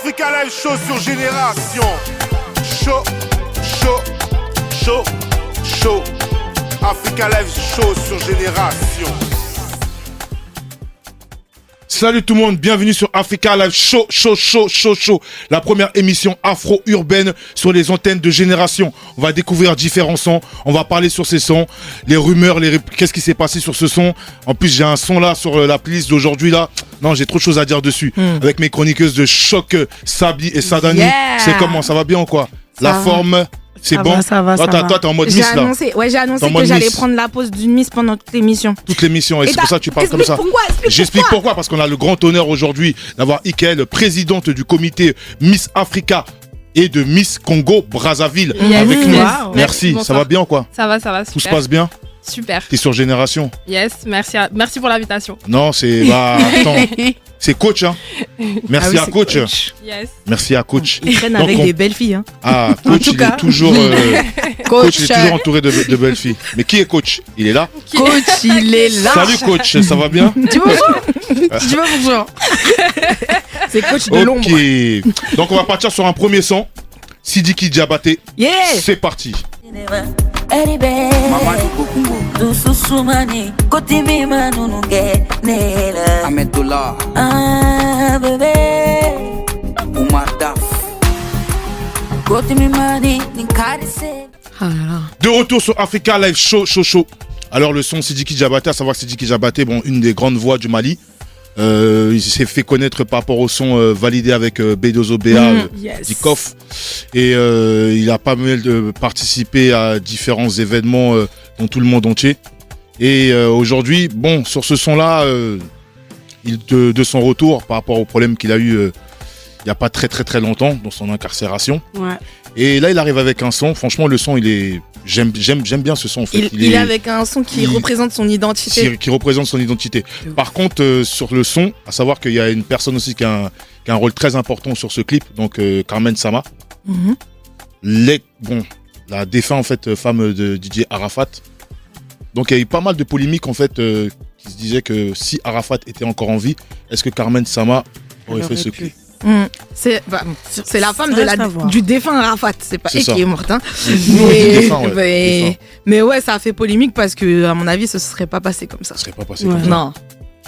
Africa Live Show sur Génération. Show, show, show, show. Africa Live Show sur Génération. Salut tout le monde, bienvenue sur Africa Live Show, show, show, show, show. La première émission afro-urbaine sur les antennes de Génération. On va découvrir différents sons, on va parler sur ces sons, les rumeurs, les qu'est-ce qui s'est passé sur ce son. En plus, j'ai un son là sur euh, la playlist d'aujourd'hui là. Non, j'ai trop de choses à dire dessus. Avec mes chroniqueuses de choc, Sabi et Sadani. Yeah. C'est comment Ça va bien ou quoi? La va. forme, c'est bon va, ça va, Toi, ça. Toi, t'es en mode J'ai Miss là. annoncé, ouais, j'ai annoncé que j'allais prendre la pause d'une Miss pendant toute l'émission. Toute l'émission. Et, Et c'est pour ça que tu parles comme ça. pourquoi, explique J'explique pourquoi. pourquoi. Parce qu'on a le grand honneur aujourd'hui d'avoir Ikel, présidente du comité Miss Africa et de Miss Congo Brazzaville Yes. avec nous. Wow. Merci. Merci, Ça va bien ou quoi Ça va, ça va, Tout se passe bien Super. T'es sur Génération Yes, merci, à- merci pour l'invitation. Non, c'est. Bah, attends. C'est coach, hein Merci Ah oui, à coach. Yes. Merci à coach. Ils traînent avec on- des belles filles. Hein. Ah, coach, tout il est toujours. euh, coach, il est Coach, toujours entouré de, de belles filles. Mais qui est coach? Il est là coach, il est là. Salut coach, ça va bien? Tu vois Tu vois bonjour. C'est coach de l'ombre. Ok. Donc on va partir sur un premier son. Sidiki Diabaté. Yeah. C'est parti. Eribe. Dususumani Kotimima nununge Nela Ahmedullah, Ah bébé Umar Daf, Kotimimani Ninkarise Ah. De retour sur Africa Live Show, show, show. Alors le son Sidiki Diabaté, à savoir Sidiki Diabaté, bon, une des grandes voix du Mali. Euh, il s'est fait connaître par rapport au son euh, validé avec euh, B2OBA, euh, Yes. Dikoff. Et euh, il a pas mal de participé à différents événements euh, dans tout le monde entier. Et euh, aujourd'hui, bon, sur ce son-là, euh, il de, de son retour par rapport au problème qu'il a eu euh, il n'y a pas très très très longtemps dans son incarcération. Ouais. Et là, il arrive avec un son. Franchement, le son, il est. J'aime, j'aime, j'aime bien ce son. En fait. Il, il est avec un son qui il- représente son identité. qui, qui représente son identité. Par contre, euh, sur le son, à savoir qu'il y a une personne aussi qui a un, qui a un rôle très important sur ce clip, donc euh, Carmen Sama. Mhm. Les, bon, la défunt en fait euh, femme de DJ Arafat. Donc il y a eu pas mal de polémiques en fait euh, qui se disaient que si Arafat était encore en vie, est-ce que Carmen Sama aurait fait ce clip? C'est bah, c'est la femme de la, du défunt Arafat. C'est pas elle qui est morte. Hein. Non, Mais, défunt, ouais, mais, ouais, ça a fait polémique parce que, à mon avis, ce serait pas passé comme ça. Ça serait pas passé Ouais. comme ça. Non,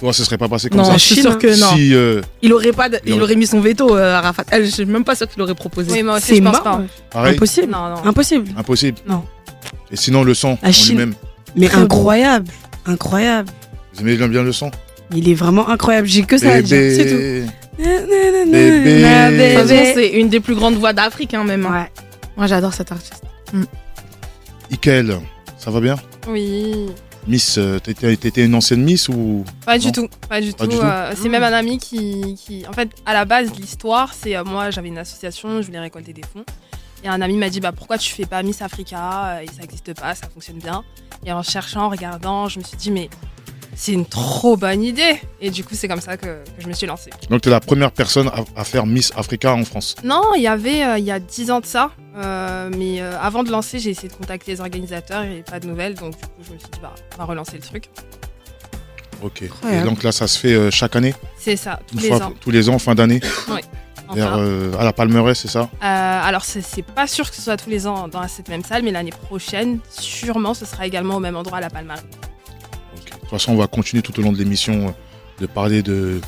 vois, ça serait pas passé comme non, ça. je suis Chine, sûr que non. Si euh, Il aurait pas, de- Il il aurait- mis son veto, euh, Arafat. Elle, je suis même pas sûr qu'il aurait proposé. Oui, moi aussi, C'est je pense mort. pas. pareil, Impossible. Non, non. Impossible. impossible. Non. Et sinon le son La en lui-même. Mais Très beau. incroyable. Incroyable. Vous aimez bien le son Il est vraiment incroyable. J'ai que ça à dire. C'est tout. Bébé. Bébé. C'est une des plus grandes voix d'Afrique, hein, même. hein. Ouais. Moi, j'adore cet artiste. Ikel, ça va bien? Oui. Miss, euh, t'étais t'étais une ancienne Miss ou? Pas Non. du tout. Pas du Pas tout. du tout. euh, c'est même un ami qui, qui- En fait, à la base, l'histoire, c'est euh, moi, j'avais une association, je voulais récolter des fonds. Et un ami m'a dit bah, Pourquoi tu fais pas Miss Africa? Euh, Et ça n'existe pas, ça fonctionne bien. Et en cherchant, en regardant, je me suis dit Mais c'est une trop bonne idée. Et du coup, c'est comme ça que, que je me suis lancée. Donc t'es la première personne à, à faire Miss Africa en France. Non, il y avait euh, il y a 10 ans de ça. Euh, mais euh, avant de lancer, j'ai essayé de contacter les organisateurs et pas de nouvelles. Donc, du coup, je me suis dit bah, On va relancer le truc. Ok. Et donc là, ça se fait euh, chaque année, C'est ça, tous une les fois ans. tous les ans, fin d'année, Enfin, vers euh, à la Palmeraie, c'est ça? Euh, alors, c'est pas sûr que ce soit tous les ans dans cette même salle, mais l'année prochaine, sûrement, ce sera également au même endroit à la Palmarie. De toute façon, on va continuer tout au long de l'émission euh, de parler de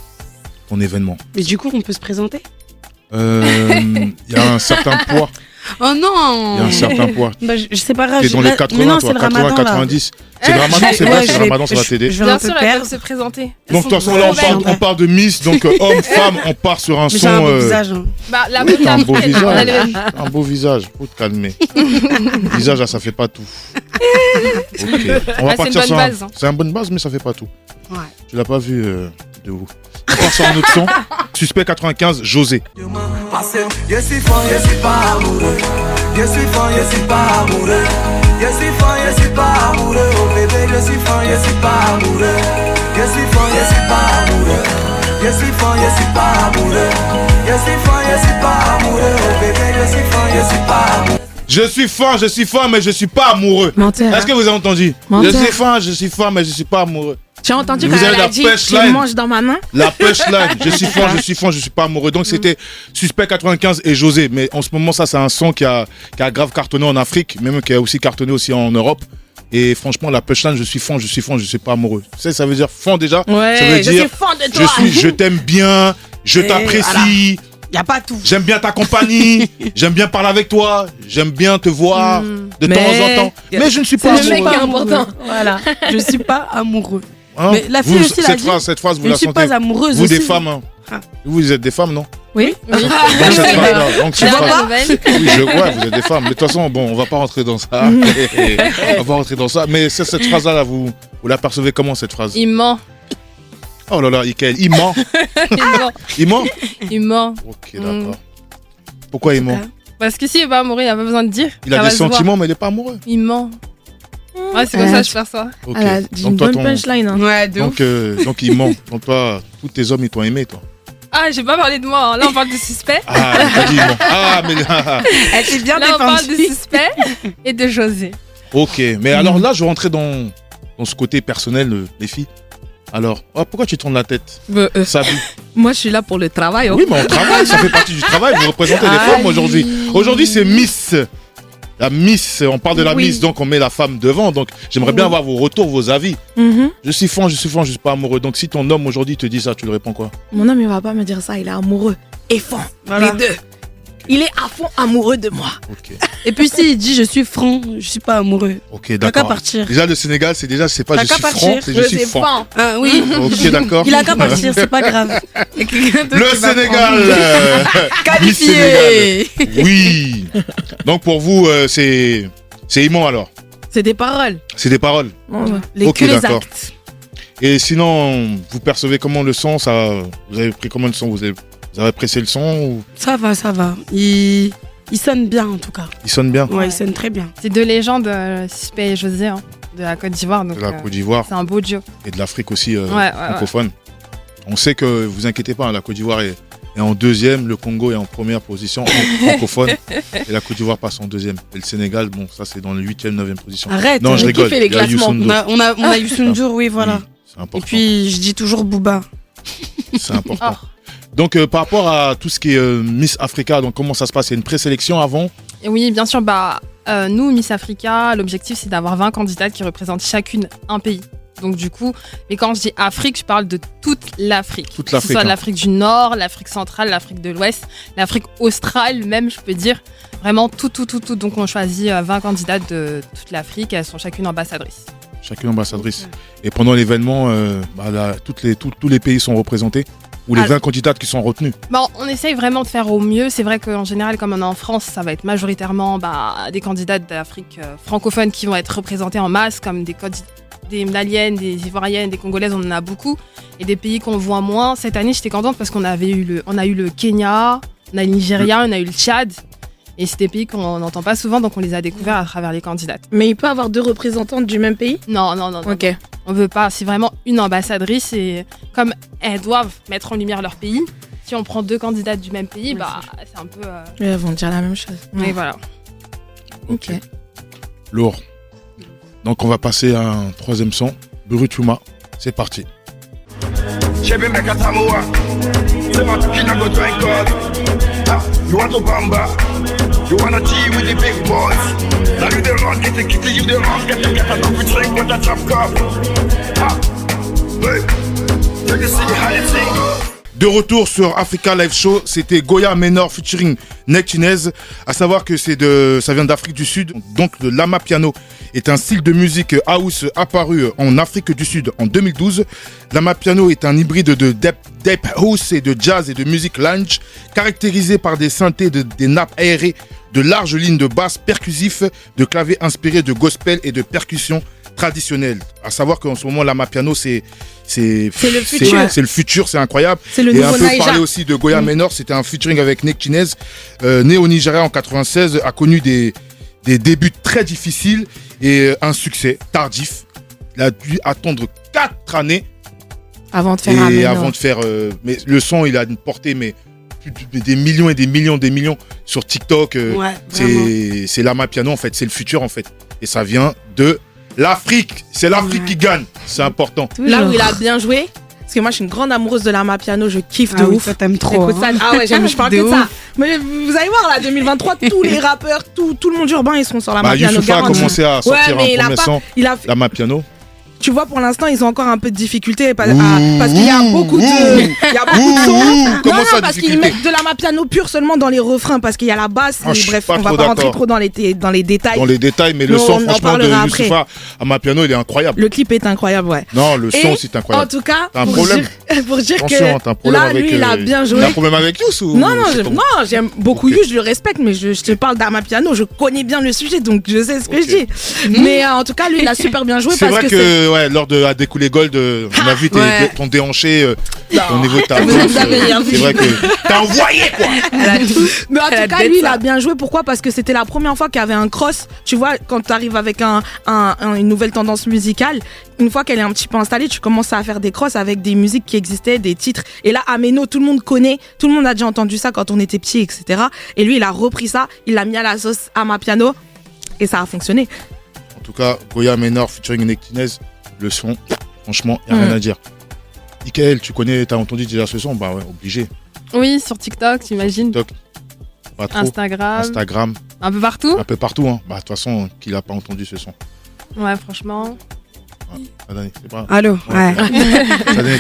ton événement. Mais du coup, on peut se présenter? Euh, Il y a un certain poids. Oh Il y a non un certain poids. Bah, je, je sais pas grave. T'es dans les 80, mais non, toi, c'est le ramadan 80, là. 90. C'est le ramadan, c'est vrai, c'est le ramadan, ça va je- t'aider. Je vais Bien un peu sûr, elles perdre. peuvent se présenter. Donc de toute façon, là, on parle, on parle de Miss, donc euh, homme, femme, on part sur un Mais son. un beau euh, visage. hein. Bah, la Oui, t'as un beau visage. Un beau visage, faut te calmer. visage, là, ça fait pas tout. Ok. On va Ah, c'est une partir bonne sur hein. C'est une bonne base, mais ça fait pas tout. Ouais. Tu l'as pas vu euh, de On part sur un autre son. Suspect 95, José. Je suis fan, je suis pas amoureux. Je suis fan, je suis pas amoureux. Je suis fan, je suis pas amoureux. Oh bébé, je suis fan, je suis pas amoureux. Je suis fan, je suis pas amoureux. Je suis fan, je suis pas amoureux. Je suis fan, je suis pas amoureux. Oh bébé, je suis fan, je suis pas amoureux. Je suis fan, je suis fan, mais je suis pas amoureux. Menteur. Est-ce que vous avez entendu Menteur. Je suis fan, je suis fan, mais je suis pas amoureux. Tu as entendu quand elle la a dit tu manges dans ma main La punchline, je suis fan, je suis fan, je suis pas amoureux. Donc c'était Suspect 95 et José. Mais en ce moment, ça, c'est un son qui a, qui a grave cartonné en Afrique, même qui a aussi cartonné aussi en Europe. Et franchement, la punchline, je suis fan, je suis fan, je suis pas amoureux. Tu sais, ça veut dire fan déjà. Ouais, ça veut je dire suis fan de je toi. suis, je t'aime bien, je Et t'apprécie. Y a pas tout. J'aime bien ta compagnie, j'aime bien parler avec toi, j'aime bien te voir Mm. de temps en temps. Mais je ne suis C'est pas le mec amoureux. qui est important. Voilà. Je suis pas amoureux. Hein? Mais la fille Vous, aussi l'a cette dit. phrase, cette phrase, vous Je la sentez. pas amoureuse Vous aussi. des femmes, hein. Ah. Vous êtes des femmes, non? Oui. Oui. Donc cette phrase-là, donc cette Tu phrase- vois Oui, je vois, vous êtes des femmes. Mais de toute façon, bon, on va pas rentrer dans ça. on va pas rentrer dans ça. Mais cette phrase-là, là, vous, vous la percevez comment, cette phrase? Il ment. Oh là là, Ikael, il ment. Il ment. Il ment? Il ment. Ok, Mm. d'accord. Pourquoi il ment? Parce que s'il est pas amoureux, il a pas besoin de dire. Il a des sentiments, mais il est pas amoureux. Il ment. Ouais, c'est comme Euh, ça que je perçois. Ok. Elle a dit donc, une toi, bonne ton- punchline. hein. Ouais, de donc, ouf. euh, donc, il ment. Donc, toi, tous tes hommes, ils t'ont aimé, toi. Ah, j'ai pas parlé de moi. hein. Là, on parle de suspect. Ah, mais t'as dit. Ah, mais là. Elle s'est bien Là, on parle de défendue. suspect et de José. Ok, mais alors là, je vais rentrer dans, dans ce côté personnel, euh, les filles. Alors, oh, pourquoi tu tournes la tête? Euh, euh, Sabi moi, je suis là pour le travail. oh. Oui, mais on travaille, ça fait partie du travail. Vous représentez les femmes aujourd'hui. Aujourd'hui, c'est Miss. La Miss, on parle de la Oui. Miss, donc on met la femme devant. Donc j'aimerais bien Oui. avoir vos retours, vos avis. Mhm. Je suis fan, je suis fan, je suis pas amoureux. Donc si ton homme aujourd'hui te dit ça, tu lui réponds quoi? Mon homme, il va pas me dire ça. Il est amoureux et fond. Voilà. Les deux. Il est à fond amoureux de moi. Ok, Et puis s'il dit je suis franc, je suis pas amoureux. ok, T'as qu'à d'accord. partir. Déjà le Sénégal, c'est déjà, c'est pas T'as je qu'à suis franc, partir. c'est je suis fan. Ah oui. Ok, d'accord. Il a qu'à partir, c'est pas grave. Y a quelqu'un d'autre Le qui va Sénégal prendre. euh, Miss Qualifié. Sénégal. Oui. Donc pour vous, euh, c'est c'est immense alors? C'est des paroles. C'est des paroles. Ouais. Les, Ok, que les d'accord. actes. Et sinon, vous percevez comment le son? Ça Vous avez pris comment le son vous avez, vous avez apprécié le son ou? Ça va, ça va. Il, il sonne bien en tout cas. il sonne bien? Ouais, il sonne très bien. C'est deux légendes, euh, Suspect et José, hein, de la Côte d'Ivoire. Donc, de la euh, Côte d'Ivoire c'est un beau duo. et de l'Afrique aussi euh, Ouais, ouais, ouais. francophone. On sait que vous inquiétez pas, hein, la Côte d'Ivoire est, est en deuxième, le Congo est en première position en francophone et la Côte d'Ivoire passe en deuxième. Et le Sénégal, bon, ça c'est dans le huitième, neuvième position. Arrête. non, je mais qui rigole. les Il y a classements? Youssou On N'Dour. a, on a, on a Youssou N'Dour, oui, voilà. Oui, c'est Et important. puis je dis toujours Booba. c'est important. Donc euh, par rapport à tout ce qui est euh, Miss Africa, donc comment ça se passe? Il y a une présélection avant? Oui, bien sûr, bah, euh, nous, Miss Africa, l'objectif, c'est d'avoir 20 candidates qui représentent chacune un pays. Donc du coup, mais quand je dis Afrique, je parle de toute l'Afrique. Toute Que ce l'Afrique, soit hein. l'Afrique du Nord, l'Afrique centrale, l'Afrique de l'Ouest, l'Afrique australe même, je peux dire. Vraiment tout, tout, tout, tout. Donc on choisit euh, 20 candidates de toute l'Afrique. Elles sont chacune ambassadrices. Chacune ambassadrice. Et pendant l'événement, euh, bah, là, toutes les, tous- tous les pays sont représentés? Ou les Alors- 20 candidates qui sont retenues Bon, on essaye vraiment de faire au mieux. C'est vrai qu'en général, comme on est en France, ça va être majoritairement bah, des candidates d'Afrique euh, francophone qui vont être représentées en masse, comme des, des Maliennes, des Ivoiriennes, des Congolaises, on en a beaucoup. Et des pays qu'on voit moins. Cette année, j'étais contente parce qu'on avait eu le, on a eu le Kenya, on a eu le Nigeria, on a eu le Tchad. Et c'est des pays qu'on n'entend pas souvent, donc on les a découverts à travers les candidates. Mais il peut avoir deux représentantes du même pays? Non, non, non, non. Ok. On veut pas. C'est vraiment une ambassadrice et comme elles doivent mettre en lumière leur pays, si on prend deux candidates du même pays, Oui, bah c'est un peu. euh, Elles vont dire la même chose. Mais voilà. Ok. Lourd. Donc on va passer à un troisième son, Burutuma. C'est parti. Samoa. Sema go drink God. Ah, you want to bamba? You wanna tea with the big boys? Now you the wrong, get the kitty, you the wrong, get the get a coffee drink with a chop cup. Ah, hey, take a see how you sing. De retour sur Africa Live Show, c'était Goya Menor featuring Nectinez. À savoir que c'est de, ça vient d'Afrique du Sud. Donc le lama piano est un style de musique house apparu en Afrique du Sud en 2012. Lama piano est un hybride de deep, deep house et de jazz et de musique lounge, caractérisé par des synthés, de- des nappes aérées, de larges lignes de basse percussifs, de claviers inspirés de gospel et de percussions traditionnelles. À savoir qu'en ce moment, lama piano, c'est c'est C'est le futur. c'est le futur, c'est incroyable. C'est le Et un peu Naija. parler aussi de Goya Mm. Menor, c'était un featuring avec Nick Chinez, euh, né au Nigeria en 96, a connu des, des débuts très difficiles et euh, un succès tardif. Il a dû attendre 4 années Avant de faire et avant de faire. euh, mais le son, il a une portée, mais des millions et des millions, des millions sur TikTok. euh, Ouais, c'est c'est Lama Piano en fait, c'est le futur en fait. Et ça vient de L'Afrique, c'est l'Afrique qui gagne. C'est important. Là où il a bien joué, parce que moi je suis une grande amoureuse de la piano, je kiffe de Ah oui, ouf. toi, t'aimes trop. Ça. hein. Ah ouais, j'aime, je parle De que ça. Mais vous allez voir là, 2023, tous les rappeurs, tout, tout le monde urbain, ils seront sur la Bah, piano. Youssoufa a commencé à sortir ouais, mais un il a premier pas, son. il a, La main piano. Tu vois, pour l'instant, ils ont encore un peu de difficulté parce, à- parce qu'il y a beaucoup de, ouh, il y a beaucoup de sons. non, comment non, ça, parce qu'ils mettent de la main piano pure seulement dans les refrains parce qu'il y a la basse. Ah, et bref, on va pas rentrer trop dans les, dans les détails. Dans les détails, mais le son, on en franchement, de parlera après. Youssoufa à main piano, il est incroyable. Le clip est incroyable, ouais. Non, le son, c'est En incroyable. tout cas, T'as un pour problème dire, pour dire que t'as un problème là, avec. lui, il a euh, bien T'as joué. un problème avec Youss ou Non, non, j'aime beaucoup Ok. Youss, je le respecte, mais je, te parle d'Amapiano, je connais bien le sujet, donc je sais ce que je dis. Mais euh, en tout cas, lui, il a super bien joué parce que, ouais, lors de à découler Gold, euh, on a vu tes- ouais. ton déhanché, euh, au niveau de ta Vous euh, rien vu. C'est vrai que t'as envoyé quoi. Mais en Elle a tout cas, lui, il ça. a bien joué. Pourquoi? Parce que c'était la première fois qu'il y avait un cross. Tu vois, quand tu arrives avec un, un- un- une nouvelle tendance musicale, une fois qu'elle est un petit peu installée, tu commences à faire des crosses avec des musiques qui existaient, des titres. Et là, Ameno, tout le monde connaît, tout le monde a déjà entendu ça quand on était petit, etc. Et lui, il a repris ça, il l'a mis à la sauce à ma piano. Et ça a fonctionné. En tout cas, Goya Menor featuring Nectinez, le son, franchement, y a Mm. rien à dire. Michael, tu connais, t'as entendu déjà ce son? Bah ouais, obligé. Oui, sur TikTok, t'imagines. TikTok. Pas trop. Instagram, Instagram, un peu partout. un peu partout. Hein. Bah de toute façon, qui l'a pas entendu ce son Ouais, franchement. C'est pas. Allô Ouais.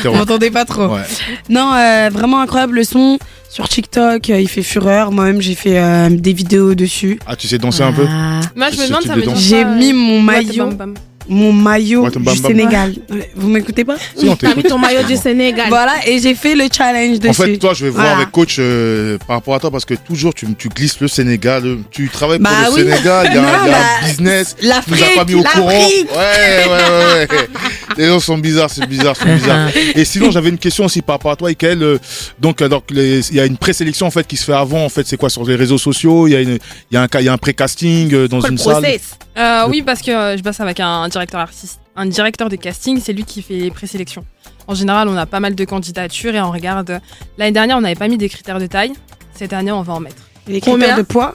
Vous m'entendez pas trop Ouais. Non, euh, vraiment incroyable le son. Sur TikTok, euh, il fait fureur. Moi-même, j'ai fait euh, des vidéos dessus. Ah, tu sais danser un peu? Ah. Moi, je me demande, ça de J'ai mis mon maillot, Bam Bam. Mon maillot du. Sénégal. Ouais, Vous m'écoutez pas? Si, on T'as mis ton maillot du Sénégal. Voilà, et j'ai fait le challenge dessus. En fait, toi, je vais voir avec coach euh, par rapport à toi parce que toujours tu, tu glisses le Sénégal. euh, Tu travailles pour Bah le oui. Sénégal, il y a, Non, il y a un bah, business. Tu nous L'Afrique, as pas mis au courant. l'Afrique. Ouais, ouais, ouais, ouais. Les gens sont bizarres, c'est bizarre, c'est bizarre. Et sinon, j'avais une question aussi par rapport à toi, Ikael. Euh, Donc, alors, les- il y a une présélection en fait qui se fait avant. En fait, c'est quoi sur les réseaux sociaux? Il y a une, il y a un, il y a un pré-casting euh, dans Quoi, le une salle? process Euh, oui, parce que euh, je bosse avec un directeur artiste, un directeur de casting, c'est lui qui fait les présélections. En général, on a pas mal de candidatures et on regarde. L'année dernière, on n'avait pas mis des critères de taille. Cette année, on va en mettre. Les Combien critères de poids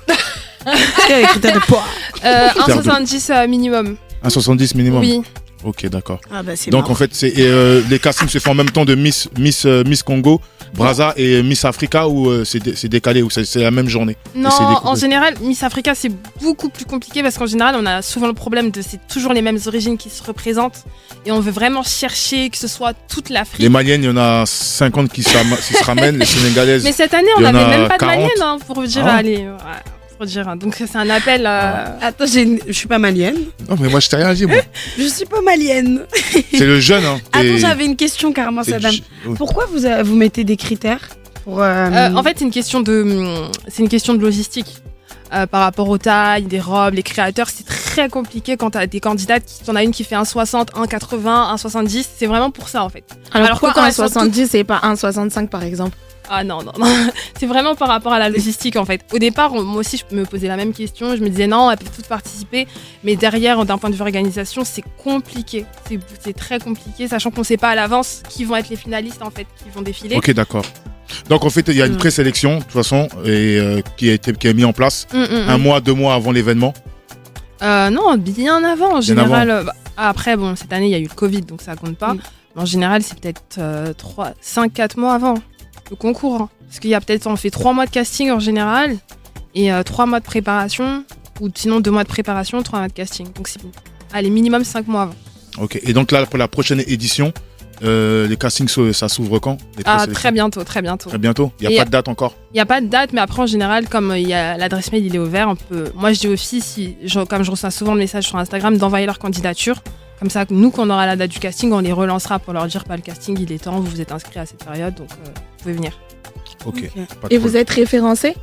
Est-ce qu'il y a les critères de poids Euh, Critères de- 1,70 euh, minimum. Un 70 minimum. Oui. Ok, d'accord. Ah bah Donc en fait, c'est euh, les castings se font en même temps de Miss Miss euh, Miss Congo, Braza et Miss Africa ou euh, c'est dé- c'est décalé ou c'est la même journée? Non, en général, Miss Africa, c'est beaucoup plus compliqué parce qu'en général, on a souvent le problème de c'est toujours les mêmes origines qui se représentent et on veut vraiment chercher que ce soit toute l'Afrique. Les Maliennes, il y en a 50 qui, se ramènent, les Sénégalaises. Mais cette année, on n'avait même pas de 40. malienne hein, pour dire Ah allez. ouais, pour dire. Donc c'est un appel. euh, Attends, j'ai une- je suis pas malienne. Non mais moi je t'ai rien dit moi. Je suis pas malienne. C'est le jeune hein. Attends, j'avais une question carrément, c'est Sadam. du- oui. Pourquoi vous, euh, vous mettez des critères pour euh, euh, en fait, c'est une question de, hum, c'est une question de logistique. Euh, par rapport aux tailles, des robes, les créateurs, c'est très compliqué quand t'as des candidates, qui, t'en as une qui fait un 60, un 80, un 70, c'est vraiment pour ça en fait. Alors, Alors, pourquoi quand un elles sont 70 et pas un 65 par exemple? Ah non, non, non. C'est vraiment par rapport à la logistique en fait. Au départ, on- moi aussi, je me posais la même question. Je me disais non, elles peuvent toutes participer. Mais derrière, d'un point de vue organisation, c'est compliqué. C'est- très compliqué, sachant qu'on ne sait pas à l'avance qui vont être les finalistes en fait, qui vont défiler. Ok d'accord. Donc en fait il y a une Mm. présélection de toute façon et euh, qui a été qui est mis en place Hum, hum, un mois deux mois avant l'événement. Euh, non, bien avant en Bien général. euh, bah, après, bon, cette année, il y a eu le Covid, donc ça compte pas. Mm. Mais en général, c'est peut-être 3, 5, 4 mois avant le concours. hein. Parce qu'il y a peut-être, on fait 3 mois de casting en général et 3 mois de préparation, ou sinon 2 mois de préparation, 3 mois de casting. Donc c'est, allez, minimum 5 mois avant. Ok. Et donc là pour la prochaine édition, euh, les castings ça s'ouvre quand? Ah, très bientôt, très bientôt. Très bientôt? Il y a Et- pas de date encore? Il n'y a pas de date, mais après, en général, comme euh, il y a l'adresse mail, il est ouvert, on peut... moi, je dis aux filles, si, je- comme je reçois souvent de messages sur Instagram, d'envoyer leur candidature. Comme ça, nous, quand on aura la date du casting, on les relancera pour leur dire, pas le casting, il est temps, vous vous êtes inscrit à cette période, donc euh, vous pouvez venir. Ok. Ok. Pas de Et vous êtes référencé?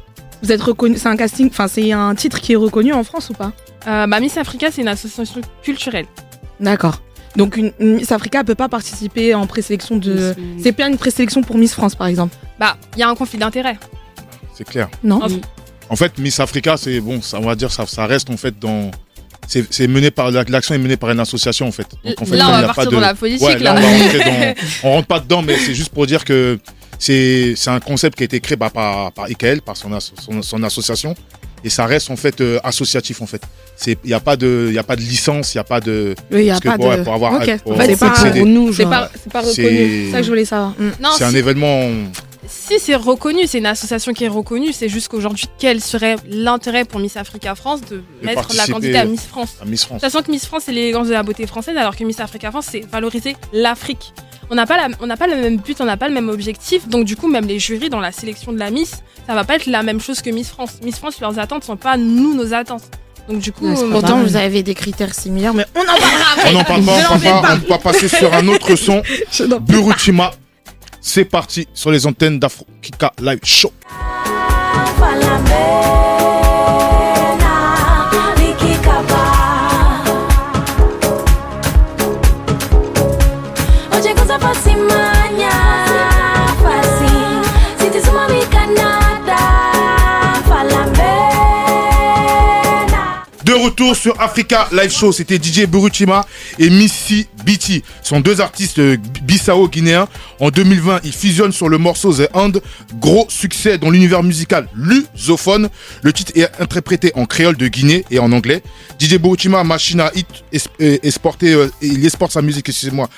Vous êtes reconnu C'est un casting, enfin c'est un titre qui est reconnu en France ou pas? Euh, bah, Miss Africa, c'est une association culturelle. D'accord. Donc une, une Miss Africa peut pas participer en présélection de. C'est bien une présélection pour Miss France par exemple? Bah, il y a un conflit d'intérêt. C'est clair. Non? En fait, Miss Africa, c'est bon, ça, on va dire, ça, ça reste en fait dans. C'est c'est mené par l'action est menée par une association en fait. Donc, en fait, là, on va partir pas de- dans la politique, Ouais, là, là. on va rentrer dans. On rentre pas dedans, mais c'est juste pour dire que c'est c'est un concept qui a été créé bah, par par Ikael, par son, as- son, son association, et ça reste en fait euh, associatif en fait. C'est il y a pas de il y a pas de licence, il y a pas de Oui, il y a que pas pour, de. pour avoir Ok. pour En fait, C'est pas pour nous, C'est pas, c'est pas reconnu. C'est ça que je voulais savoir. Mm. Non, c'est un événement Si c'est reconnu, c'est une association qui est reconnue, c'est juste qu'aujourd'hui, quel serait l'intérêt pour Miss Africa France de, mettre la candidate à Miss France? à Miss France. Sachant que Miss France, c'est l'élégance de la beauté française, alors que Miss Africa France, c'est valoriser l'Afrique. On n'a pas, la- on n'a pas le même but, on n'a pas le même objectif, donc du coup, même les jurys dans la sélection de la Miss, ça va pas être la même chose que Miss France. Miss France, leurs attentes sont pas nous, nos attentes. Donc du coup, Ouais, euh, pas Pourtant, vous avez des critères similaires, mais on en parlera après. On n'en parle pas, on fais pas, on va passer sur un autre son. Burutima. C'est parti sur les antennes d'Afro Kika Live Show. Retour sur Africa Live Show, c'était DJ Buruchima et Missy Biti. Ce sont deux artistes euh, bissau guinéens. En 2020, ils fusionnent sur le morceau The Hand. Gros succès dans l'univers musical lusophone. Le titre est interprété en créole de Guinée et en anglais. DJ Buruchima, machine à hit, euh, exporté, euh, il exporte sa musique, excusez-moi,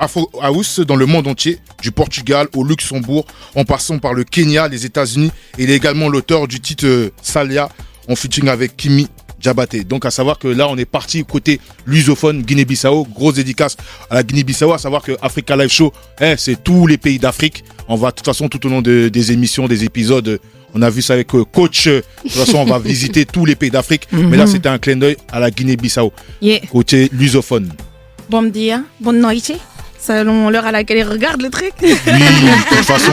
Afro House dans le monde entier, du Portugal au Luxembourg, en passant par le Kenya, les États-Unis. Il est également l'auteur du titre Salia en featuring avec Kimi Diabaté. Donc à savoir que là on est parti côté lusophone Guinée-Bissau, grosse dédicace à la Guinée-Bissau, à savoir que Africa Live Show, eh, c'est tous les pays d'Afrique. On va de toute façon tout au long de- des émissions, des épisodes, on a vu ça avec euh, coach. euh, De toute façon on va visiter tous les pays d'Afrique, mais là c'était un clin d'œil à la Guinée-Bissau, Yeah. côté lusophone. Bon dia, bonne noite. Selon l'heure à laquelle ils regardent le truc. Oui, de toute façon,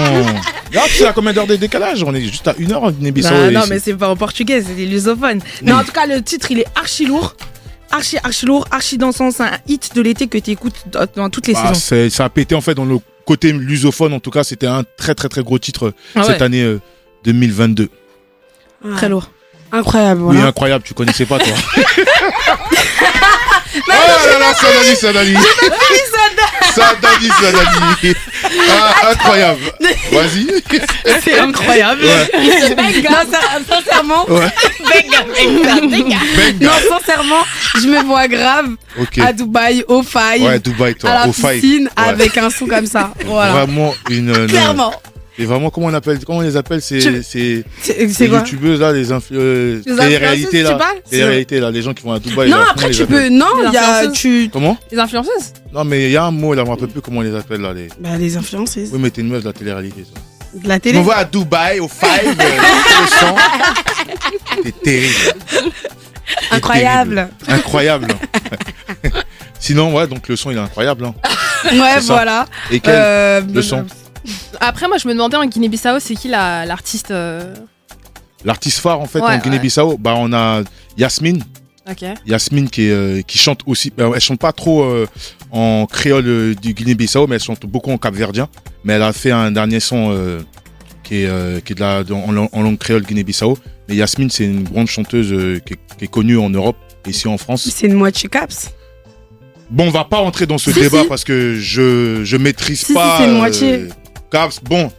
regarde c'est à combien d'heures de décalage? On est juste à une heure en Guinée-Bissau. Bah, non, mais c'est pas en portugais, c'est des lusophones. Mais en tout cas, le titre, il est archi lourd. Archi, archi lourd, archi dansant. C'est un hit de l'été que tu écoutes dans, toutes les Bah, saisons. c'est- ça a pété en fait dans le côté lusophone. En tout cas, c'était un très très très gros titre Ah cette ouais. année euh, 2022. Ouais. Très lourd. Incroyable, Oui, voilà. incroyable, tu connaissais pas toi. oh là là, Sadali, Sadali. Sadali, Sadali. Ah, incroyable. Vas-y. C'est incroyable. Ouais. Non, ça- sincèrement, Ouais. non, Benga. sincèrement, je me vois grave Ok. à Dubaï, au Faille, Ouais, Dubaï, toi. à la au piscine, Ouais. avec un son comme ça. Voilà. Vraiment une. Clairement. Et vraiment, comment on appelle Comment on les appelle les c'est quoi youtubeuses là, les influ euh, Les télé-réalités influenceuses, tu là, parles télé-réalités là, les gens qui vont à Dubaï. Non, là, après on les tu peux. Non, Les il y a. Tu... Comment les influenceuses Non, mais il y a un mot là, je me rappelle plus comment on les appelle là. Les... Bah, les influenceuses. Oui, mais t'es une meuf de la télé-réalité. toi. De la télé. me vois à Dubaï, au Five, euh, le sang. C'est terrible. C'est Incroyable. terrible. Incroyable. Sinon, ouais, donc le son il est incroyable. hein. Ouais, ça. voilà. Et quel Euh, le son Après, moi, je me demandais en Guinée-Bissau, c'est qui la- l'artiste euh, L'artiste phare en fait Ouais, en Guinée-Bissau, bah on a Yasmine, Ok. Yasmine qui, est, euh, qui chante aussi. euh, elle chante pas trop euh, en créole euh, du Guinée-Bissau, mais elle chante beaucoup en capverdien. Mais elle a fait un dernier son euh, qui est, euh, qui est de la, de- en, lang- en langue créole Guinée-Bissau. Mais Yasmine, c'est une grande chanteuse euh, qui, est, qui est connue en Europe et ici en France. C'est une moitié caps? Bon, on va pas entrer dans ce Si, débat si. parce que je je maîtrise Si, si, pas. c'est une moitié. Caps, bon,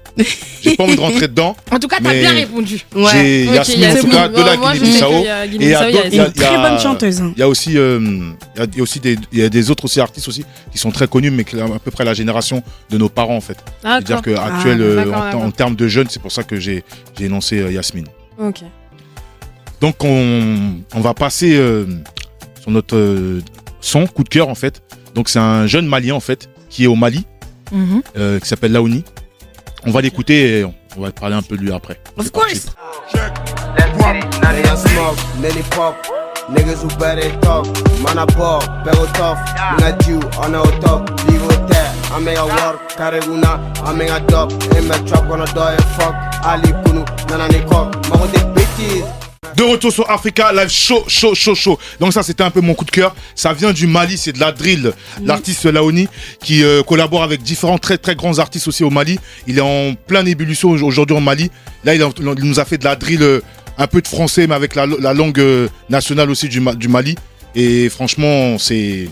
j'ai pas envie de rentrer dedans. En tout cas, t'as bien répondu. Ouais. J'ai Yasmine en tout Yasmine. cas de la Guinée-Bissau. a Et il y a Une très bonne chanteuse. hein. Il y a aussi, euh, il y a- il y a aussi des, il y a des autres aussi artistes aussi qui sont très connus, mais qui ont à peu près la génération de nos parents en fait. C'est-à-dire que actuel, Ah, euh, en, termes de jeunes, c'est pour ça que j'ai j'ai énoncé euh, Yasmine. Ok. Donc on, on va passer euh, sur notre euh, son coup de cœur en fait. Donc c'est un jeune Malien en fait qui est au Mali, Mhm. euh, qui s'appelle Laouni. On va l'écouter et on va parler un peu de lui après. Of C'est parti. course. None of smoke, Nelly pop. Niggas who better talk. Man, I ball, pego tough. Nigga, you, on the top. Leave with that. I make a work, carry una. I make a dub. In my trap, gonna die and fuck. Ali Kunu, nana ni cock. Mago des bitches. De retour sur Africa Live chaud, chaud, chaud, chaud. Donc ça, c'était un peu mon coup de cœur. Ça vient du Mali, c'est de la drill. L'artiste Laoni qui euh, collabore avec différents très très grands artistes aussi au Mali. Il est en pleine ébullition au- aujourd'hui en Mali. Là, il, a- il nous a fait de la drill, euh, un peu de français, mais avec la, la langue euh, nationale aussi du, Ma- du Mali. Et franchement, c'est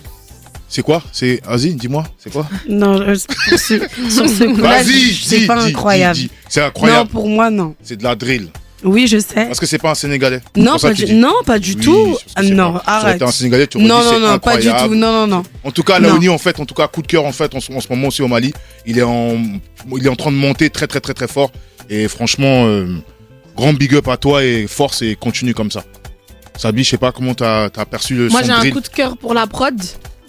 c'est quoi? C'est vas-y, dis-moi, c'est quoi? Non, euh, sur ce, sur ce coup-là, c'est pas dis, incroyable. C'est Non, incroyable. pour moi, non. C'est de la drill. Oui, je sais. Parce que c'est pas un Sénégalais. Non, pas du, non, pas du Oui, tout. non, arrête. un Sénégalais, tu Non, non, non, pas du tout. Non, non, non. En tout cas, Non. Laoni, en fait, en tout cas, coup de cœur, en fait, en, ce- en ce moment aussi au Mali, il est en, il est en train de monter très, très, très, très fort. Et franchement, euh, grand big up à toi et force et continue comme ça. Sabi, je sais pas comment t'as as perçu le Moi, j'ai un coup de cœur pour la prod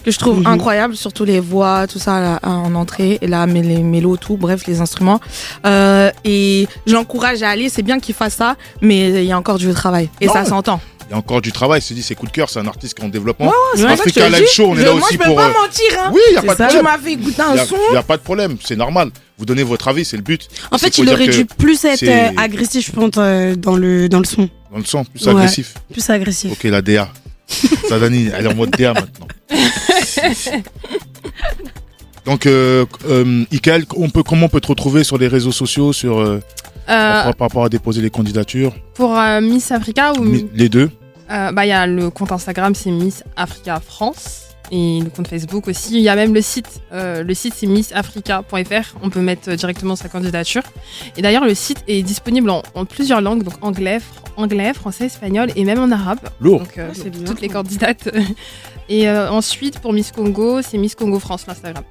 que je trouve Mhm. incroyable, surtout les voix, tout ça là, en entrée, et là, mais les mélos, tout, bref, les instruments. Euh, et j'encourage à aller, c'est bien qu'il fasse ça, mais il y a encore du travail. Et Non. ça s'entend. Il y a encore du travail. Je te dis, c'est coup de cœur, c'est un artiste qui est en développement. Ouais, c'est pour ça que Africa je Live. Show, on est Je- là moi, aussi je peux pour. pas euh, mentir, hein. Oui, il y a pas de ça. Tu problème. m'as fait écouter Il un y a- son. il y a pas de problème, c'est normal. Vous donnez votre avis, c'est le but. En fait, pour il aurait dû plus être euh, agressif, je pense, euh, dans le, dans le son. Dans le son, plus Ouais. agressif. Plus agressif. Ok, la DA. Sadani, elle est en mode DA maintenant. Donc, euh, euh, Ikael, on peut, comment on peut te retrouver sur les réseaux sociaux sur, euh, par, par rapport à déposer les candidatures? Pour Miss Africa ou Mi- Les deux bah, il y a le compte Instagram, c'est Miss Africa France. Et le compte Facebook aussi. Il y a même le site. Euh, le site, c'est missafrica.fr. On peut mettre directement sa candidature. Et d'ailleurs, le site est disponible en, en plusieurs langues. Donc anglais, fr- anglais, français, espagnol et même en arabe. Lourd. Donc, euh, Ah, c'est pour bien. toutes les candidates. Et euh, ensuite, pour Miss Congo, c'est Miss Congo France, l'Instagram.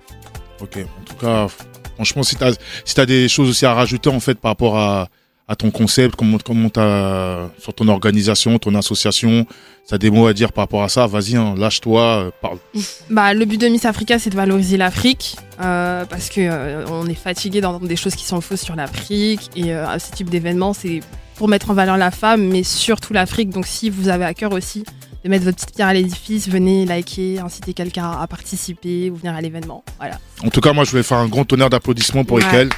Ok, en tout cas, franchement, si tu as, si t'as des choses aussi à rajouter en fait par rapport à, à ton concept, comment, comment t'as, sur ton organisation, ton association, tu as des mots à dire par rapport à ça, vas-y, hein, lâche-toi, euh, parle. Bah, le but de Miss Africa, c'est de valoriser l'Afrique euh, parce que euh, on est fatigué d'entendre des choses qui sont fausses sur l'Afrique et euh, ce type d'événement, c'est pour mettre en valeur la femme, mais surtout l'Afrique. Donc, si vous avez à cœur aussi de mettre votre petite pierre à l'édifice, venez liker, inciter quelqu'un à participer ou venir à l'événement. Voilà. En tout cas, moi, je vais faire un grand tonnerre d'applaudissements pour Ouais. Ikel.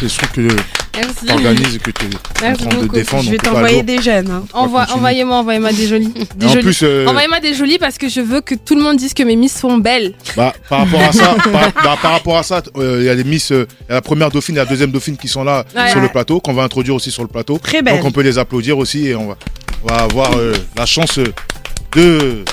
C'est sûr que tu organises et que tu es en train de défendre. Je vais t'envoyer des jeunes. hein. Envoie-. Envoyez-moi, envoyez-moi des Des en euh, Envoyez-moi des jolis parce que je veux que tout le monde dise que mes miss sont belles. bah, par rapport à ça, par, bah, par rapport à ça, euh, il y a les Miss, euh, il y a la première dauphine et la deuxième dauphine qui sont là Ouais. sur le plateau, qu'on va introduire aussi sur le plateau. Très belle. Donc on peut les applaudir aussi et on va, on va avoir euh, la chance euh, de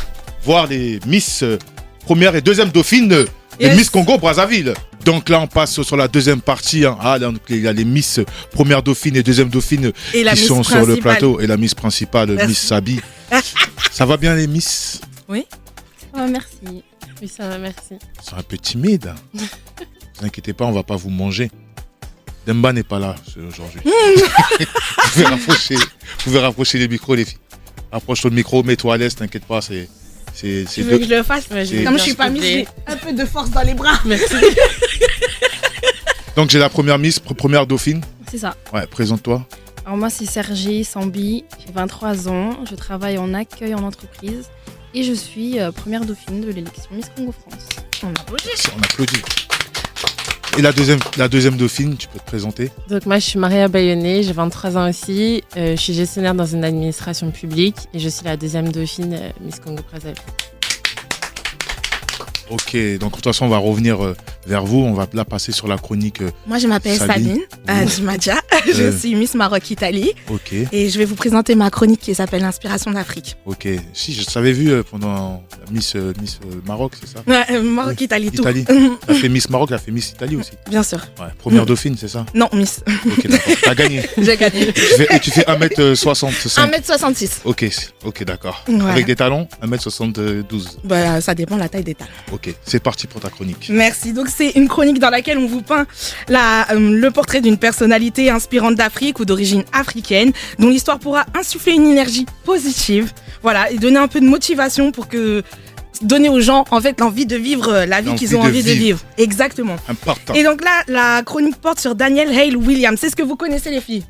voir les Miss euh, première et deuxième dauphine, euh, les Yes. Miss Congo Brazzaville. Donc là on passe sur la deuxième partie. hein. Ah, là, il y a les Miss euh, première dauphine et deuxième dauphine Et qui sont sur le plateau et la Miss principale, Merci. Miss Sabi. ça va bien les Miss? Oh, merci. Oui, ça va, merci. Ils sont un peu timides. Ne vous inquiétez pas, on va pas vous manger. Demba n'est pas là aujourd'hui. vous, pouvez rapprocher, vous pouvez rapprocher les micros, les filles. Rapproche-toi le micro, mets-toi à l'aise, t'inquiète pas. C'est, c'est, c'est Tu veux deux- que je le fasse? Ouais, C'est- Comme je suis pas mise, j'ai un peu de force dans les bras. Merci. Donc j'ai la première Miss, pr- première Dauphine. C'est ça. Ouais, présente-toi. Alors moi, c'est Sergi Sambi, j'ai 23 ans, je travaille en accueil en entreprise et je suis euh, première dauphine de l'élection Miss Congo France. Merci, on applaudit. Et la deuxième, la deuxième Dauphine, tu peux te présenter. Donc moi je suis Maria Bayonnet, j'ai 23 ans aussi, Euh, je suis gestionnaire dans une administration publique et je suis la deuxième dauphine euh, Miss Congo Brazzaville. Ok, donc de toute façon on va revenir euh, vers vous. On va là passer sur la chronique. euh, Moi, je m'appelle Sabine. Euh, Dimadja. je suis Miss Maroc Italie ok, et je vais vous présenter ma chronique qui s'appelle L'inspiration d'Afrique. ok. Si, je t'avais vu pendant Miss, Miss Maroc, c'est ça? Ouais, Maroc Italie, tout. Italie. T'as fait Miss Maroc, t'as fait Miss Italie aussi. Bien sûr. Ouais, première dauphine, c'est ça? Non, Miss. Ok, d'accord. T'as gagné. J'ai gagné. Tu fais- et tu fais 1m65. 1m66. Ok, c'est- ok, d'accord. Voilà. Avec des talons 1m72. Bah, ça dépend de la taille des talons. Ok, c'est parti pour ta chronique. Merci. Donc c'est une chronique dans laquelle on vous peint la, euh, le portrait d'une personnalité inspirante d'Afrique ou d'origine africaine, dont l'histoire pourra insuffler une énergie positive, voilà, et donner un peu de motivation pour que donner aux gens en fait l'envie de vivre euh, la vie qu'ils ont de envie de vivre. vivre. Exactement. Important. Et donc là, la chronique porte sur Daniel Hale Williams. C'est ce que vous connaissez les filles?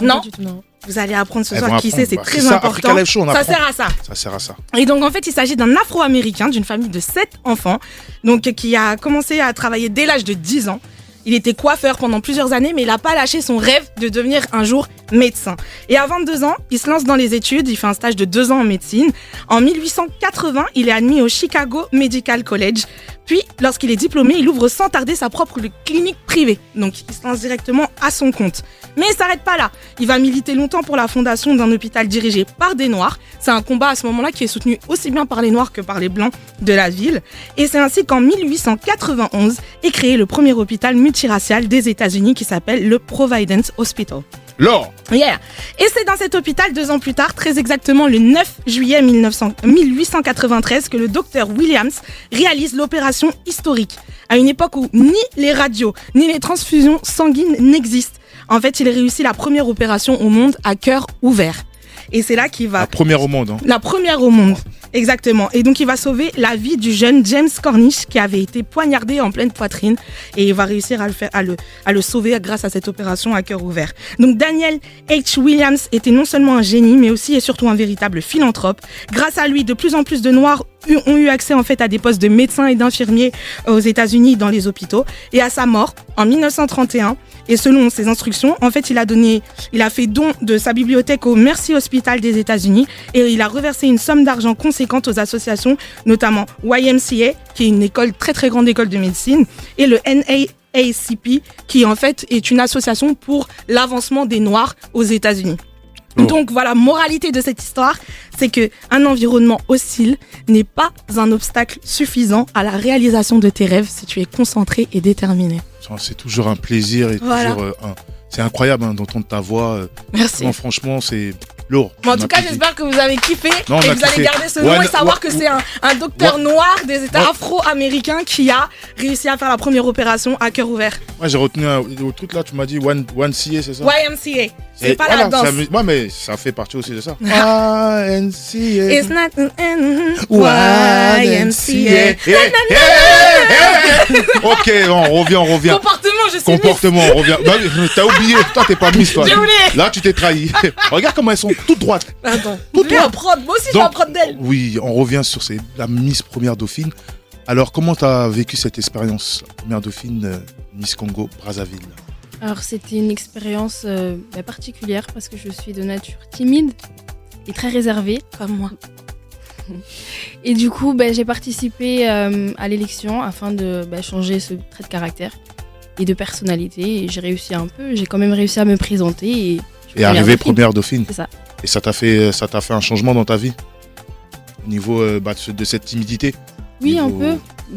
Non? Pas du tout, non. Vous allez apprendre ce Elles soir qui c'est, c'est bah, très ça, important. Africa Live Show, on ça sert à ça. Ça sert à ça. Et donc en fait, il s'agit d'un Afro-Américain d'une famille de 7 enfants, donc qui a commencé à travailler dès l'âge de 10 ans. Il était coiffeur pendant plusieurs années, mais il n'a pas lâché son rêve de devenir un jour médecin. Et à 22 ans, il se lance dans les études, il fait un stage de 2 ans en médecine. En 1880, il est admis au Chicago Medical College. Puis, lorsqu'il est diplômé, il ouvre sans tarder sa propre clinique privée. Donc, il se lance directement à son compte. Mais il s'arrête pas là. Il va militer longtemps pour la fondation d'un hôpital dirigé par des Noirs. C'est un combat à ce moment-là qui est soutenu aussi bien par les Noirs que par les Blancs de la ville. Et c'est ainsi qu'en 1891 est créé le premier hôpital multiracial des États-Unis qui s'appelle le Providence Hospital. Laure Yeah. Et c'est dans cet hôpital, deux ans plus tard, très exactement le 9 juillet 1900 1893, que le docteur Williams réalise l'opération historique. À une époque où ni les radios, ni les transfusions sanguines n'existent. En fait, il réussit la première opération au monde à cœur ouvert. Et c'est là qu'il va La première au monde. Hein. la première au monde, exactement. Et donc il va sauver la vie du jeune James Cornish qui avait été poignardé en pleine poitrine et il va réussir à le, faire, à le, sauver grâce à cette opération à cœur ouvert. Donc Daniel H. Williams était non seulement un génie mais aussi et surtout un véritable philanthrope. Grâce à lui, de plus en plus de Noirs ont eu accès en fait à des postes de médecins et d'infirmiers aux États-Unis dans les hôpitaux. Et à sa mort en 1931, et selon ses instructions, en fait, il a donné, il a fait don de sa bibliothèque au Mercy Hospital des États-Unis et il a reversé une somme d'argent conséquente aux associations, notamment YMCA, qui est une école très très grande école de médecine, et le NAACP, qui en fait est une association pour l'avancement des Noirs aux États-Unis. Oh. Donc voilà, moralité de cette histoire, c'est que un environnement hostile n'est pas un obstacle suffisant à la réalisation de tes rêves si tu es concentré et déterminé. Enfin, C'est toujours un plaisir et Voilà. toujours euh, un- C'est incroyable hein, d'entendre ta voix. euh. Merci. Non, franchement, c'est lourd. Bon, en tout cas, j'espère que vous avez kiffé Non, et que vous allez garder ce nom et savoir que c'est un, un docteur noir des États afro-américains qui a réussi à faire la première opération à cœur ouvert. Moi, j'ai retenu un, au truc là, tu m'as dit One, one CA, c'est ça? YMCA. C'est pas voilà, la danse. ça Ouais, mais ça fait partie aussi de ça. YMCA. It's not YMCA. YMCA. Ok, on revient, on revient. Comportement, je suis Comportement, on revient. Bah, T'as oublié, toi t'es pas Miss toi. Là tu t'es trahi. Regarde comment elles sont toutes droites. Miss. Attends. Moi aussi, je vais Donc- apprendre d'elle. Oui, on revient sur ces- la Miss Première Dauphine. Alors comment t'as vécu cette expérience Première Dauphine, euh, Miss Congo, Brazzaville? Alors c'était une expérience euh, bah, particulière parce que je suis de nature timide et très réservée. Comme moi. Et du coup, bah, j'ai participé euh, à l'élection afin de bah, changer ce trait de caractère et de personnalité. Et j'ai réussi un peu, j'ai quand même réussi à me présenter. Et, Et dauphine. Première Dauphine. C'est ça. Et ça t'a fait, ça t'a fait un changement dans ta vie Au niveau euh, bah, de ce- de cette timidité? Oui, un peu.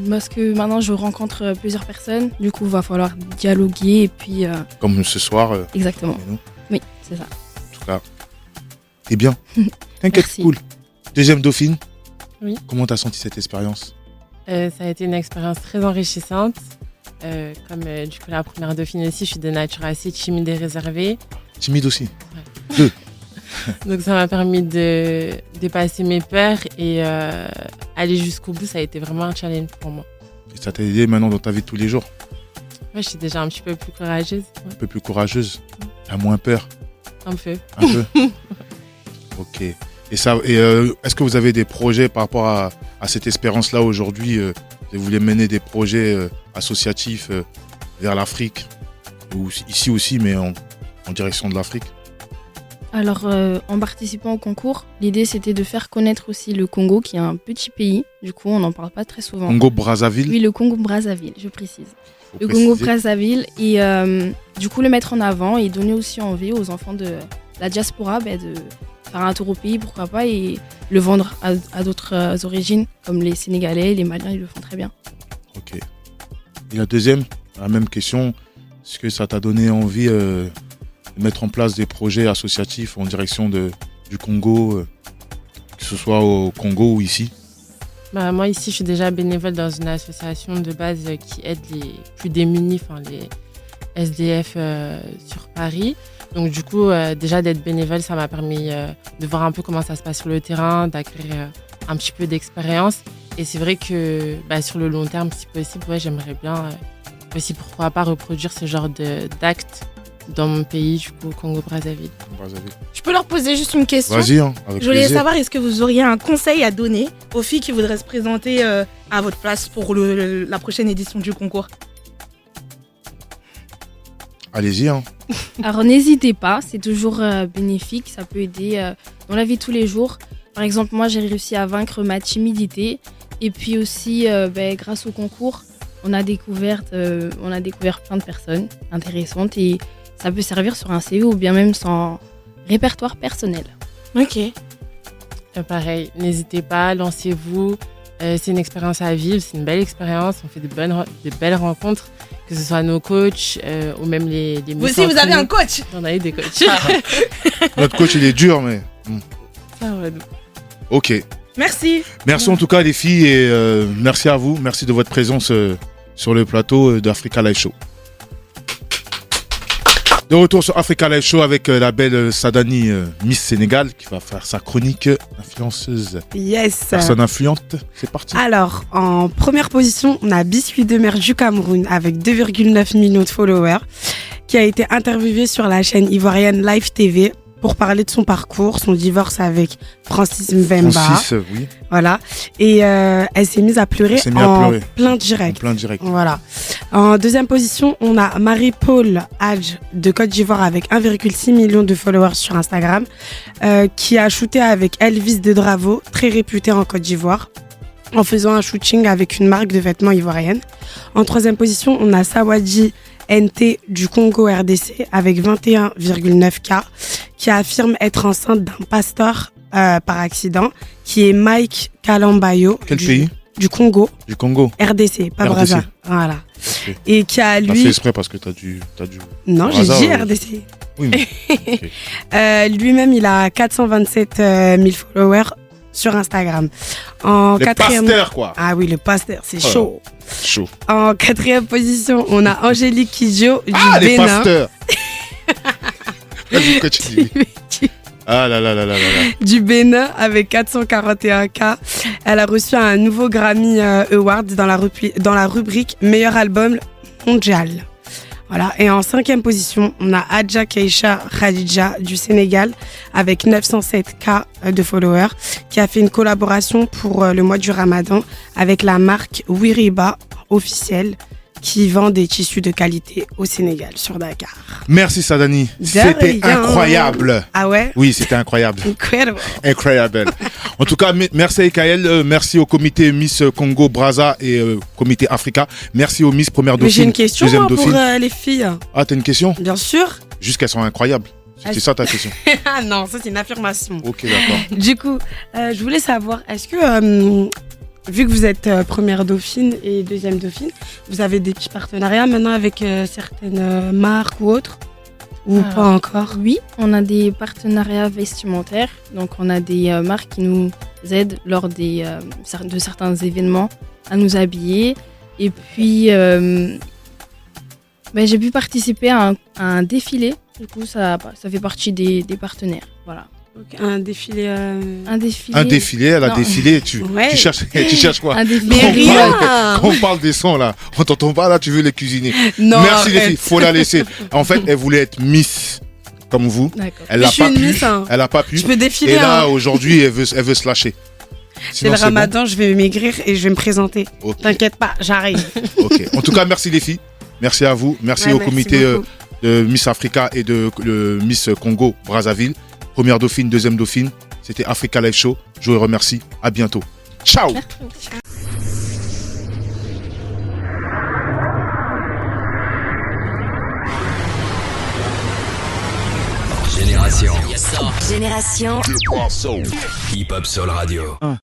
Parce que maintenant, je rencontre euh, plusieurs personnes. Du coup, il va falloir dialoguer et puis... euh, Comme ce soir. euh, exactement. Oui, c'est ça. En tout cas, t'es bien. T'inquiète, Merci. cool. Deuxième Dauphine. Oui. Comment t'as senti cette expérience? Euh, ça a été une expérience très enrichissante. Euh, comme euh, du coup la première dauphine aussi, je suis de nature assez timide et réservée. Timide aussi. Donc ça m'a permis de dépasser mes peurs et euh, aller jusqu'au bout. Ça a été vraiment un challenge pour moi. Et ça t'a aidé maintenant dans ta vie de tous les jours? Moi, je suis déjà un petit peu plus courageuse. Un peu plus courageuse. T'as moins peur? Un peu. Un peu? ok. Et ça, et euh, est-ce que vous avez des projets par rapport à, à cette expérience-là aujourd'hui euh, Vous voulez mener des projets euh, associatifs vers l'Afrique? Ou ici aussi, mais en, en direction de l'Afrique? Alors, euh, en participant au concours, l'idée c'était de faire connaître aussi le Congo, qui est un petit pays. Du coup, on n'en parle pas très souvent. Congo Brazzaville. Oui, le Congo Brazzaville, je précise. faut Le Congo préciser. Brazzaville et euh, du coup le mettre en avant et donner aussi envie aux enfants de la diaspora ben, de faire un tour au pays, pourquoi pas, et le vendre à, à d'autres euh, origines comme les Sénégalais, les Maliens, ils le font très bien. Ok. Et la deuxième, la même question. Est-ce que ça t'a donné envie euh, mettre en place des projets associatifs en direction de, du Congo, euh, que ce soit au Congo ou ici Bah, moi, ici, je suis déjà bénévole dans une association de base qui aide les plus démunis, enfin les SDF euh, sur Paris. Donc, du coup, euh, déjà d'être bénévole, ça m'a permis de voir un peu comment ça se passe sur le terrain, d'acquérir un petit peu d'expérience. Et c'est vrai que bah, sur le long terme, si possible, j'aimerais bien aussi, pourquoi pas, reproduire ce genre d'actes dans mon pays, du coup, au Congo-Brazzaville. Brazzaville. Je peux leur poser juste une question Vas-y, hein, avec Je voulais plaisir. savoir, est-ce que vous auriez un conseil à donner aux filles qui voudraient se présenter euh, à votre place pour le- le- la prochaine édition du concours? Allez-y. Hein. Alors n'hésitez pas, c'est toujours euh, bénéfique, ça peut aider euh, dans la vie de tous les jours. Par exemple, moi j'ai réussi à vaincre ma timidité et puis aussi euh, ben, grâce au concours, on a découvert, euh, on a découvert plein de personnes intéressantes et ça peut servir sur un CV ou bien même son répertoire personnel. Ok. Euh, pareil, n'hésitez pas, lancez-vous. Euh, c'est une expérience à vivre, c'est une belle expérience, on fait de, bonnes, de belles rencontres que ce soit nos coachs euh, ou même les, les Vous aussi, vous avez un coach On a eu des coachs. Notre coach, il est dur, mais. hmm. Ça va, nous. Ok. Merci. Merci en tout cas, les filles, et euh, merci à vous. Merci de votre présence euh, sur le plateau d'Africa Live Show. De retour sur Africa Live Show avec euh, la belle euh, Sadani euh, Miss Sénégal qui va faire sa chronique influenceuse. Yes. Personne influente. C'est parti. Alors, en première position, on a Biscuit de mer du Cameroun avec 2,9 millions de followers, qui a été interviewé sur la chaîne ivoirienne Live TV pour parler de son parcours, son divorce avec Francis Mbemba. Francis, euh, oui, Voilà. Et euh, elle s'est mise à pleurer à en pleurer. plein en direct. plein direct. Voilà. En deuxième position, on a Marie-Paul Hadj de Côte d'Ivoire avec 1,6 million de followers sur Instagram, euh, qui a shooté avec Elvis de Dravo, très réputé en Côte d'Ivoire, en faisant un shooting avec une marque de vêtements ivoirienne. En troisième position, on a Sawadji NT du Congo RDC avec 21,9K, qui affirme être enceinte d'un pasteur euh, par accident, qui est Mike Kalambayo Quel du, pays? du Congo. Du Congo. RDC, pas. Brazza. Voilà. Ok. Et qui a fait lui. exprès parce que t'as dû. As dû... Non, j'ai dit euh, RDC. Oui, mais-. Euh, Lui-même, il a 427 euh, 000 followers sur Instagram. En Les quatrième. pasteurs, quoi. Ah oui, le pasteur, c'est Oh. chaud. Chaud. En quatrième position, on a Angélique Kidjo du Ah, les Bénin. pasteurs Vas-y, continue. Ah là là là là là du Bénin avec 441K. Elle a reçu un nouveau Grammy euh, Award dans la, dans la rubrique Meilleur album mondial. Voilà. Et en cinquième position, on a Adja Keisha Khadija du Sénégal avec 907K de followers qui a fait une collaboration pour euh, le mois du Ramadan avec la marque Wiriba officielle qui vend des tissus de qualité au Sénégal sur Dakar. Merci Sadani. C'était incroyable. Ah ouais? Oui, c'était incroyable. Incredible. Incroyable. En tout cas, me- merci à Ekaël, euh, merci au comité Miss Congo Brazza et euh, comité Africa. Merci aux Miss Première Mais Dauphine, j'ai une question moi, pour euh, les filles. Ah, t'as une question? Bien sûr. Juste qu'elles sont incroyables. Ah, ça ta question. ah non, ça c'est une affirmation. Ok, d'accord. Du coup, euh, je voulais savoir, est-ce que, vu que vous êtes euh, première dauphine et deuxième dauphine, vous avez des petits partenariats maintenant avec euh, certaines euh, marques ou autres? Ou pas encore? Oui, on a des partenariats vestimentaires. Donc, on a des euh, marques qui nous aident lors des, euh, de certains événements à nous habiller. Et puis, euh, ben, j'ai pu participer à un, à un défilé. Du coup, ça, ça fait partie des, des partenaires. Voilà. Ok, Un défilé. euh, Un défilé. Un défilé, elle a Non. défilé. Tu, Ouais. tu, cherches, tu cherches quoi? Un défilé. Mais on rien parle, on parle des sons là. On t'entend pas là, tu veux les cuisiner. Non, Merci les filles, faut la laisser. En fait, elle voulait être Miss comme vous. D'accord. Elle suis pas une pu. Miss, hein. Elle a pas pu. Je peux Et défiler. là, hein. aujourd'hui, elle veut, elle veut se lâcher. C'est le bon. ramadan, je vais maigrir et je vais me présenter. T'inquiète pas, j'arrive. Ok. En tout cas, merci les filles. Merci à vous. Merci Ouais, au merci comité euh, beaucoup. de Miss Africa et de le Miss Congo Brazzaville. Première dauphine, deuxième dauphine. C'était Africa Live Show. Je vous remercie. À bientôt. Ciao. Génération Génération Hip Hop Soul Radio.